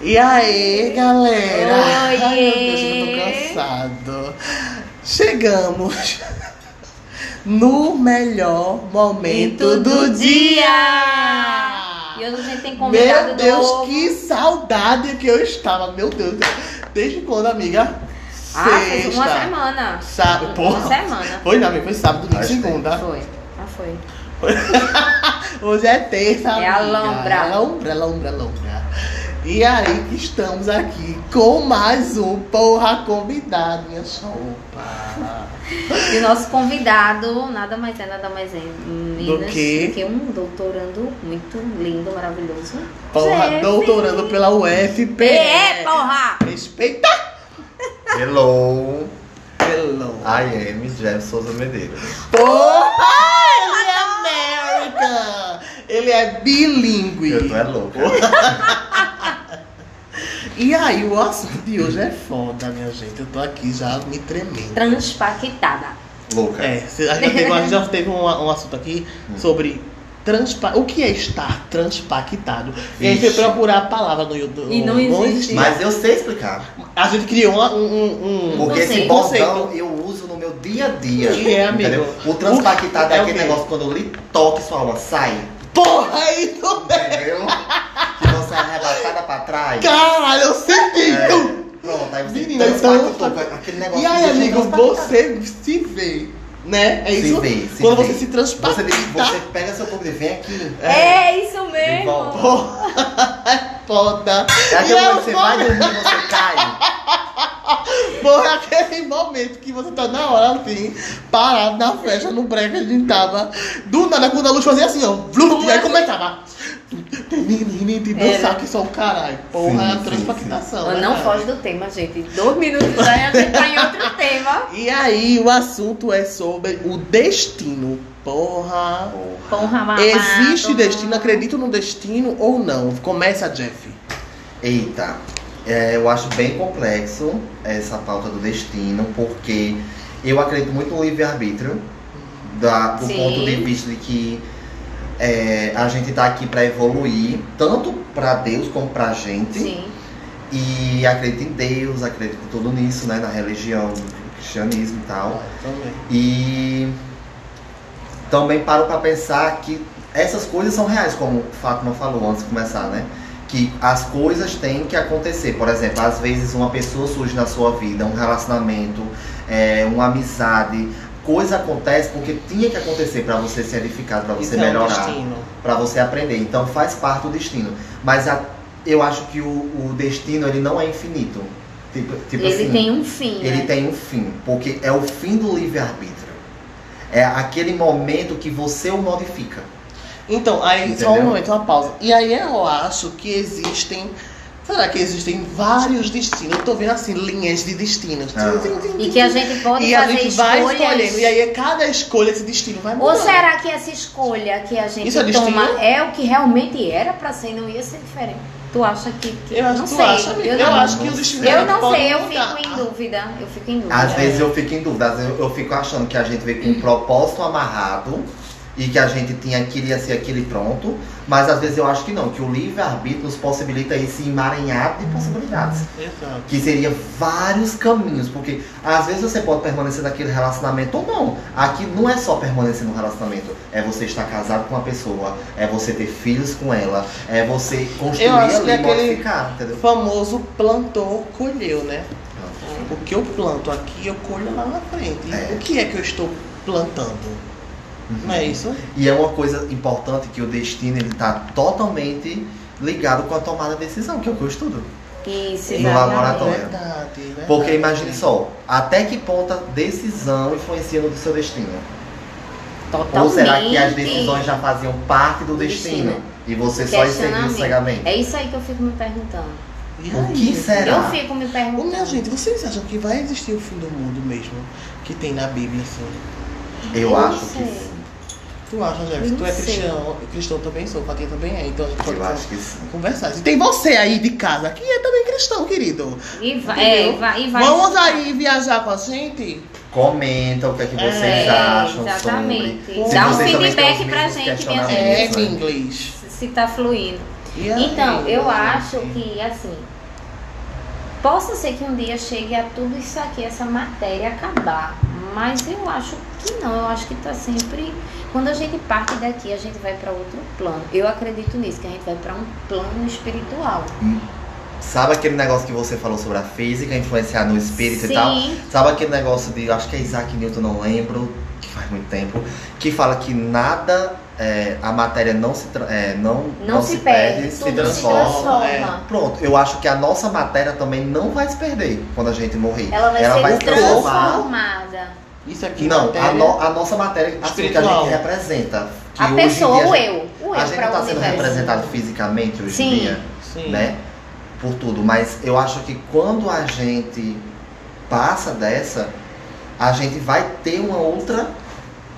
E aí, galera? Ai, meu Deus, eu tô cansado. Chegamos no melhor momento do dia! E hoje a gente tem convidado Meu Deus, novo. que saudade que eu estava. Meu Deus, desde quando, amiga? Ah, fez uma Sexta. semana. Sábado, Uma porra. semana. Foi não, amiga, foi sábado, domingo, segunda. Foi. Ah, foi. Hoje é terça. É a lombra. É lombra, lombra, lombra. E aí que estamos aqui com mais um porra convidado, minha sopa. E o nosso convidado, nada mais é, nada mais é, Minas, que? um doutorando muito lindo, maravilhoso. Porra, Jeff. doutorando pela UFP. É, porra! Respeita! Hello, Hello. I am Jeff Souza Medeiros. Porra! Ele é! Ele é bilíngue. Eu tô é louca. E aí, o assunto de hoje é foda, minha gente. Eu tô aqui já me tremendo. Transpaquetada. Louca. É, a gente já teve, a gente já teve um, um assunto aqui sobre transpa o que é estar transpactado. E a gente foi Vixe. procurar a palavra no YouTube. E não existe. existia. Mas eu sei explicar. A gente criou uma- um, um, um Porque esse bordão eu uso no meu dia a dia. Que é, amigo? entendeu? O transpaquetado É é o aquele negócio quando eu lhe toque sua alma sai. Porra, é isso mesmo! Entendeu? que você é arrebatada pra trás. Caralho, eu senti! É. Pronto, aí você Menina, então- aquele negócio E aí, amigo, você se vê, né? É Se isso? vê, se Quando vê. você se Você, transpacta. você pega seu corpo e vem aqui. É, isso De mesmo. Porra, é foda. É aquele E eu momento que você vou- vai dormir e você cai. Porra, é aquele momento que você tá na hora, assim, parado na festa, no break, a gente tava. Do nada, quando a luz fazia assim, ó. Vlum, e aí começava. De dançar, que só o caralho. Porra, é a Sim, transpactação. Mas né, não foge do tema, gente. Dois minutos já ia entrar em outro tema. E aí, o assunto é sobre o destino. Porra. Porra, mamado. Existe destino? Acredito no destino ou não? Começa, Jeff. Eita, é, eu acho bem complexo essa pauta do destino, porque eu acredito muito no livre-arbítrio, do Sim. ponto de vista de que é, a gente tá aqui para evoluir, tanto para Deus como pra gente. Sim. E acredito em Deus, acredito tudo nisso, né? Na religião, no cristianismo e tal. também. E também paro para pensar que essas coisas são reais, como Fátima falou antes de começar, né? Que as coisas têm que acontecer. Por exemplo, às vezes uma pessoa surge na sua vida, um relacionamento, é, uma amizade. Coisa acontece porque tinha que acontecer para você ser edificado, para você Isso é um melhorar, para você aprender. Então faz parte do destino. Mas a- eu acho que o, o destino ele não é infinito. Tipo, tipo Ele assim, tem um fim. ele né? tem um fim, porque é o fim do livre-arbítrio. É aquele momento que você o modifica. Então, aí, só Entendeu? um momento, uma pausa. E aí eu acho que existem. Será que existem vários destinos? Eu tô vendo assim, linhas de destinos. Ah. E que a gente pode E a fazer gente vai escolhas. escolhendo. E aí cada escolha, esse destino vai mudando. Ou será que essa escolha que a gente Isso é destino? toma é o que realmente era pra ser não ia ser diferente? Tu acha que. que- Eu acho, não sei. acha, eu, eu, não, acho que o destino eu não pode sei, eu mudar. fico em dúvida. Eu fico em dúvida. Às vezes eu fico em dúvida, às vezes eu, eu fico achando que a gente veio com um propósito amarrado e que a gente tinha aquilo ia ser aquele pronto, mas às vezes eu acho que não, que o livre-arbítrio nos possibilita esse emaranhado de possibilidades. Exato. Que seria vários caminhos, porque às vezes você pode permanecer naquele relacionamento ou não. Aqui não é só permanecer no relacionamento, é você estar casado com uma pessoa, é você ter filhos com ela, é você construir Eu acho ali que e é aquele- entendeu? O famoso plantou, colheu, né? O que eu planto aqui, eu colho lá na frente. É. O que é que eu estou plantando? Não é isso? E é uma coisa importante que o destino ele está totalmente ligado com a tomada de decisão, que é o que eu estudo. Isso, No laboratório. Verdade, verdade. Porque imagine só, até que ponto a decisão influencia no seu destino? Totalmente. Ou será que as decisões já faziam parte do destino? Destino. E você só seguiu cegamente? É isso aí que eu fico me perguntando. E O que será? Eu fico me perguntando. minha gente, vocês acham que vai existir o fim do mundo mesmo? Que tem na Bíblia, assim? Eu não acho sei. que Tu acha, Jeff? Tu é sei. cristão, cristão também sou, Fatinha também é, então a gente pode eu acho que sim. conversar. E tem você aí de casa que é também cristão, querido. E vai, é, e vai, e vai. Vamos aí viajar com a gente? Comenta o que é que vocês É, acham exatamente. sobre. Se Dá um feedback pra gente, minha questionamentos, É, gente. né? em inglês. Se tá fluindo. Aí, Então, eu gente? acho que, assim, possa ser que um dia chegue a tudo isso aqui, essa matéria acabar. Mas eu acho que não, eu acho que tá sempre. Quando a gente parte daqui, a gente vai para outro plano. Eu acredito nisso, que a gente vai para um plano espiritual. Sabe aquele negócio que você falou sobre a física, influenciar no espírito e tal? Sim, Sabe aquele negócio de, acho que é Isaac Newton, não lembro, que faz muito tempo, que fala que nada, é, a matéria não se, é, não, não, se, perde, se tudo transforma. se transforma. é. Pronto, eu acho que a nossa matéria também não vai se perder quando a gente morrer. Ela vai Ela se transformar. transformada. Isso aqui Não, matéria, a, no- a nossa matéria, assim, que a gente representa. Que A pessoa, o a gente- eu. O A eu gente para não o tá sendo representado fisicamente hoje em dia, Sim. né? Por tudo. Mas eu acho que quando a gente passa dessa, a gente vai ter uma outra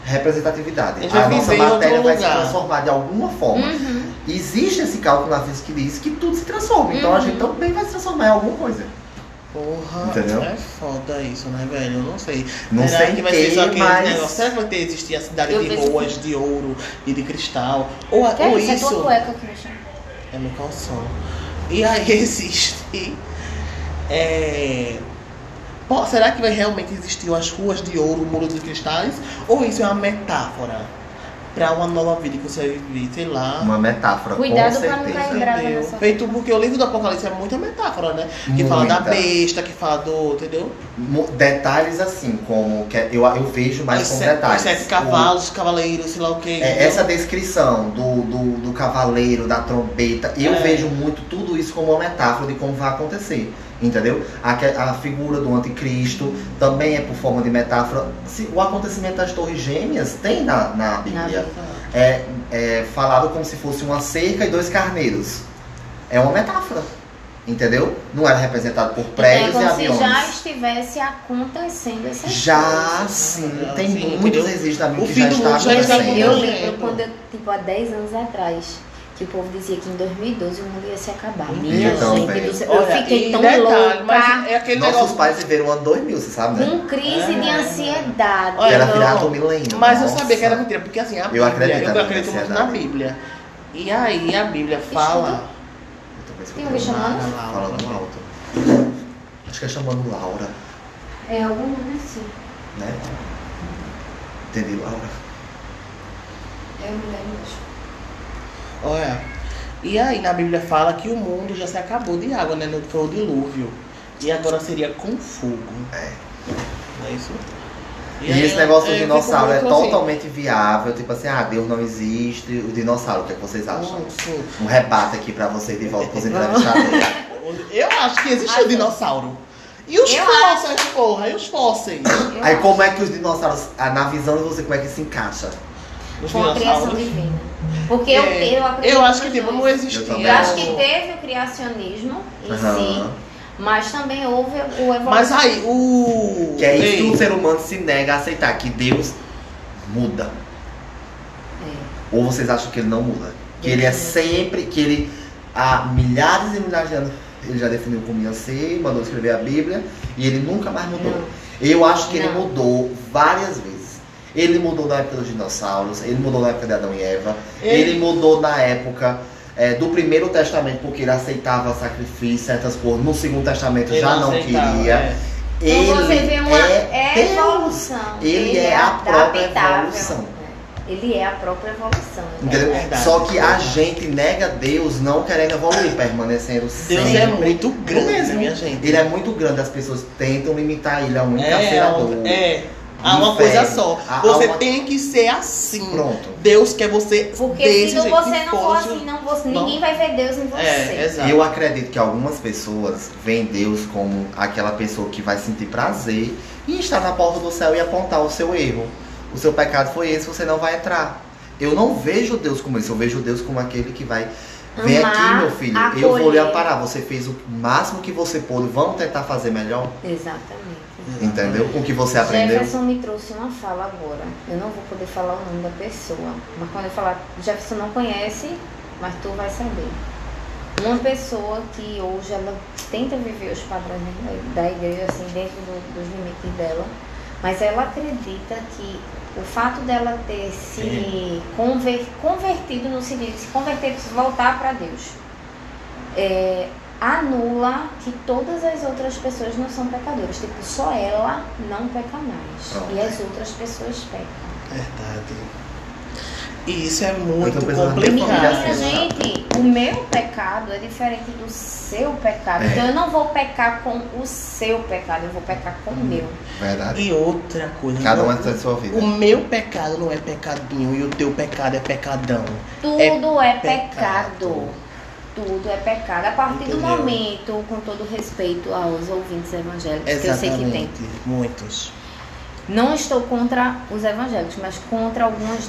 representatividade. A gente nossa matéria vai se transformar de alguma forma. Uhum. Existe esse cálculo na física que diz que tudo se transforma. Então a Uhum. gente também vai se transformar em alguma coisa. Porra, Entendeu? é foda isso, né, velho? Eu não sei. Não Será sei que vai ser só aquele mas- negócio? Será que vai ter existir a cidade Eu de ruas de ouro e de cristal? Ou, Que é ou isso? É isso. tua cueca que chama. É meu calção. E aí existe. É... Pô, será que vai realmente existir as ruas de ouro, muros de cristais? Ou isso é uma metáfora pra uma nova vida que você vai viver, sei lá. Uma metáfora, Cuidado com pra não certeza. cair nessa Feito porque o livro do Apocalipse é muita metáfora, né? Que fala da besta, que fala do. Entendeu? Detalhes assim, como que eu, eu vejo mais os, sete, detalhes. os sete cavalos, cavaleiros, sei lá o que. É, essa descrição do, do, do cavaleiro, da trombeta, eu É. vejo muito tudo isso como uma metáfora de como vai acontecer. Entendeu? A, que- a figura do anticristo também é por forma de metáfora. Se, o acontecimento das torres gêmeas tem na, na Bíblia. É, é falado como se fosse uma cerca e dois carneiros. É uma metáfora. Entendeu? Não era representado por Então, é prédios e como se aviões. já estivesse acontecendo essas Já coisas. sim, tem Sim, muitos entendeu? registros da Bíblia O que já está mundo já está acontecendo. Eu lembro quando eu, tipo, há 10 anos atrás, que o povo dizia que em 2012 o mundo ia se acabar. Eu Minha gente eu Olha, fiquei tão detalhe, louca, Mas é aquele Nossos negócio. pais viveram o ano 2000, você sabe, né? com crise de É. ansiedade. Olha, era virado um milênio. Mas eu Nossa. sabia que era mentira, porque assim, a Bíblia, acredito eu acredito muito na. Bíblia. E aí a Bíblia fala. Eu Tem alguém chamando? nada, Falando alto. Acho que é chamando Laura, É algum nome assim. né? Entendi, Laura. É mulher mesmo. Olha. E aí na Bíblia fala que o mundo já se acabou de água, né? No foi o dilúvio. E agora seria com fogo. É. Não é isso? E, aí, esse negócio do eu dinossauro é assim, totalmente viável. Tipo assim, ah, Deus não existe. O dinossauro, o que, é que vocês acham? sim. Um rebate aqui pra vocês de volta pros entrevistadores. Eu acho que existe o dinossauro. E os Eu fósseis, porra, e os fósseis? Eu Aí acho. como é que os dinossauros, ah, na visão de você, como é que se encaixa? Os Com a criação dinossauros. Porque eu, É, eu acredito. eu acho que tipo, não existia. Eu acho que teve o criacionismo em Aham. si, mas também houve o evolução. Mas aí, o. Que é isso que o ser humano se nega a aceitar, que Deus muda. É. Ou vocês acham que ele não muda? Que ele é sempre, que ele há milhares e milhares de anos ele já definiu como ia ser, mandou escrever a Bíblia e ele nunca mais mudou. Não. Eu acho que ele Não. mudou várias vezes. Ele mudou na época dos dinossauros, ele mudou na época de Adão e Eva, Ele- ele mudou na época é, do primeiro testamento, porque ele aceitava sacrifício, certas coisas. No segundo testamento ele já não aceitava, queria. é. Ele Então você vê uma é Deus. evolução. Ele é a própria evolução. É. Ele é a própria evolução. Entendeu? É. Só que a gente nega Deus não querendo evoluir, permanecendo Deus sempre. é muito grande, mesmo. minha gente. Ele é muito grande, as pessoas tentam limitar ele a um É, encarcerador. é. Há uma Inferno. coisa só. Há Você uma- tem que ser assim. Pronto. Deus quer você Porque desse se não, você não for assim, não, você, não. ninguém vai ver Deus em você. É, exato. Eu acredito que algumas pessoas veem Deus como aquela pessoa que vai sentir prazer em estar na porta do céu e apontar o seu erro. O seu pecado foi esse, você não vai entrar. Eu não vejo Deus como isso, eu vejo Deus como aquele que vai. Vem Amar, aqui, meu filho, eu vou lhe acolher. amparar. Você fez o máximo que você pôde, vamos tentar fazer melhor. Exatamente. Entendeu? Com o que você aprendeu. Jefferson me trouxe uma fala agora. Eu não vou poder falar o nome da pessoa. Mas quando eu falar, Jefferson não conhece, mas tu vai saber. Uma pessoa que hoje ela tenta viver os padrões da da igreja, assim, dentro do- dos limites dela, mas ela acredita que o fato dela ter se conver- convertido no sentido de se converter, se voltar para Deus. é, anula que todas as outras pessoas não são pecadoras. Tipo, só ela não peca mais. Pronto. E as outras pessoas pecam. Verdade. E isso é muito complicado. assim, gente, o meu pecado é diferente do seu pecado. É. Então eu não vou pecar com o seu pecado, eu vou pecar com o meu. Verdade. E outra coisa. Cada um tem a sua vida. O meu pecado não é pecadinho e o teu pecado é pecadão. Tudo é, pecado. pecado. Tudo é pecado. A partir do Entendeu? momento, com todo respeito aos ouvintes evangélicos, que eu sei que tem. Exatamente. Muitos. Não estou contra os evangélicos, mas contra algumas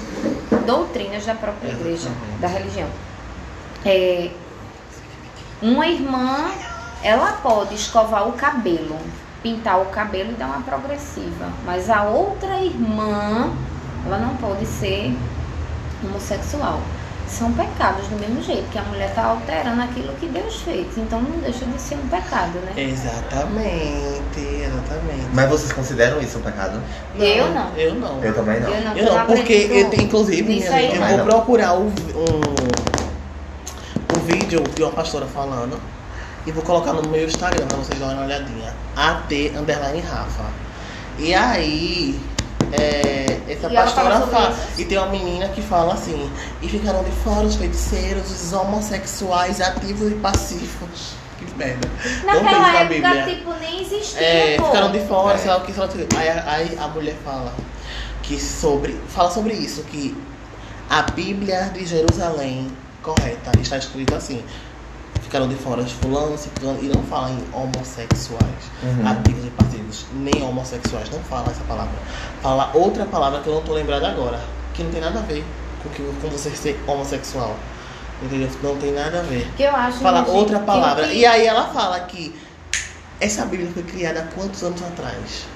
doutrinas da própria igreja, Exatamente. da religião. É, uma irmã, ela pode escovar o cabelo, pintar o cabelo e dar uma progressiva, mas a outra irmã, ela não pode ser homossexual. São pecados do mesmo jeito, que a mulher está alterando aquilo que Deus fez. Então não deixa de ser um pecado, né? Exatamente, exatamente. Mas vocês consideram isso um pecado? Eu não. Eu não. Eu também não. Eu não, Eu não, porque, eu, inclusive, minha gente, eu não. vou Não. procurar um, um, um vídeo de uma pastora falando e vou colocar no meu Instagram pra vocês darem uma olhadinha. AT Underline Rafa. E aí, é, essa E pastora fala? E tem uma menina que fala assim: e ficaram de fora os feiticeiros, os homossexuais ativos e passivos. Que merda. Não tem isso Naquela na época, Bíblia. tipo, nem existia, É, pô. ficaram de fora, É. sei lá o que, sei lá o que. Aí, aí a mulher fala que sobre. Fala sobre isso, que a Bíblia de Jerusalém, correta, está escrito assim. Ficaram de fora os fulanos, ciclanos, e não fala em homossexuais, Uhum. ativos e passivos, nem homossexuais, não fala essa palavra. Fala outra palavra que eu não tô lembrada agora, que não tem nada a ver com, que, com você ser homossexual. Entendeu? Não tem nada a ver Que eu acho fala gente, outra palavra. que- E aí ela fala que essa Bíblia foi criada há quantos anos atrás?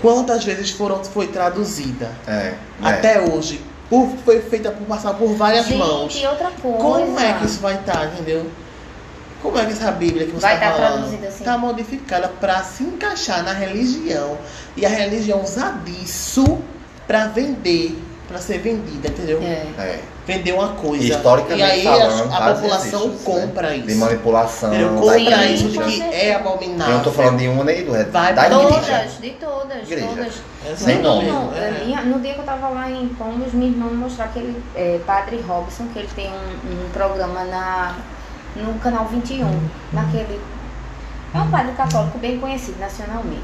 Quantas vezes foram, foi traduzida? É. é. Até hoje. Por- foi feita por passar por várias Gente, mãos. e outra coisa. Como é que isso vai estar, entendeu? Como é que essa Bíblia que você Vai está tá falando traduzida assim? está modificada para se encaixar na religião e a religião usar disso para vender, para ser vendida, entendeu? É. É. Vender uma coisa. Historicamente e aí falando, a, a população registros, compra né? isso. De manipulação. Entendeu? da Compra isso de que é abominável. Eu não tô falando de uma nem do resto. Vai da pra igreja. Todas, de todas, Igreja. todas. Sem Exatamente, nome. É. é, minha- no dia que eu tava lá em Pomos, minha irmã me mostrou aquele é, Padre Robson, que ele tem um, um programa na, no canal 21, naquele. É um padre católico bem conhecido nacionalmente.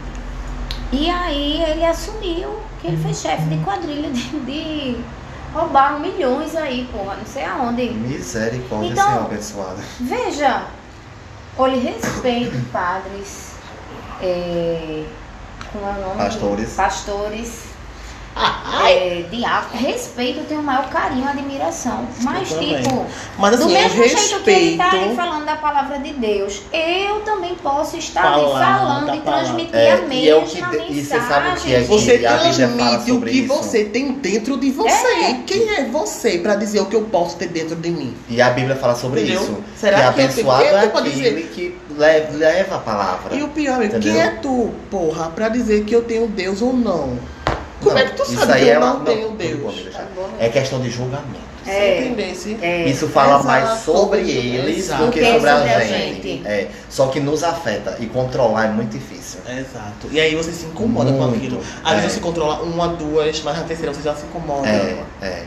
E aí ele assumiu que ele foi chefe de quadrilha de, de roubaram milhões aí, porra, não sei aonde. Misericórdia, Então- Senhor abençoado. Veja, olhe respeito, padres, é, como é o nome? Pastores. Pastores, é, diáconos. Respeito, eu tenho o maior carinho, admiração. Mas, Eu também. tipo, Mas assim, do eu mesmo jeito que ele tá aí respeito. falando da palavra de Deus, eu também posso estar ali Falar falando da e transmitir É, a e é o mesma que- e você sabe o que é mensagem. que- Você transmite o que isso. você tem dentro de você. Quem é você pra dizer o que eu posso ter dentro de mim? E a Bíblia fala sobre Entendeu? isso. Será que que tenho- abençoado é é aquele que le- leva a palavra. E o pior, Entendeu? quem é tu, porra, pra dizer que eu tenho Deus ou não? Como Não, é que tu isso sabe aí que eu é uma- não tenho tudo Deus? bom. Tá É questão de julgamento. É. É. Isso fala mais sobre eles Exato. do que que sobre, a, sobre gente. gente. É, só que nos afeta e controlar é muito difícil. Exato. E aí você se incomoda com Muito. aquilo. Às vezes É. você controla uma, duas, mas na terceira você já se incomoda. É, é.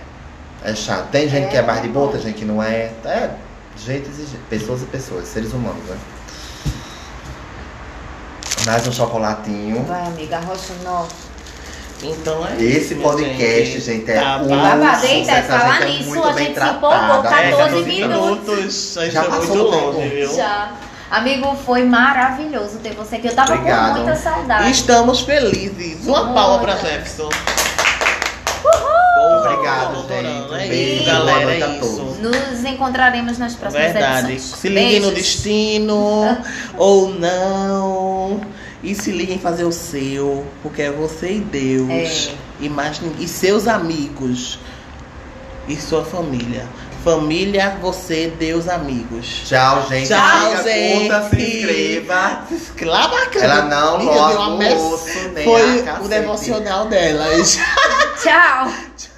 É chato. Tem gente É, que é mais de boa, tem gente que não é. É, jeitos e je- pessoas e pessoas, seres humanos, né? Mais um chocolatinho. Vai, amiga, arrocha o nó. Então é Esse isso, podcast, gente, é Tá um. Babado, sucesso, eita, a falar gente é nisso, muito a bem gente se empolgou. 14 É, 14 minutos. minutos. Já Já está passou muito do tempo. longe, viu? Já. Amigo, foi maravilhoso ter você aqui. Eu tava Obrigado. com muita saudade. Estamos felizes. Uma Muita. palma pra Jefferson. Obrigado, doutorando. gente. É Beijo, isso, boa galera. noite É a todos. Nos encontraremos nas próximas Verdade. edições. Se liguem no destino ou não. E se liguem em fazer o seu, porque é você e Deus. É. E, mais, e seus amigos. E sua família. Família, você, Deus, amigos. Tchau, gente. Tchau, Siga, gente. curta, se inscreva. Lá bacana. Ela não logo o osso, nem Foi o devocional delas. Tchau.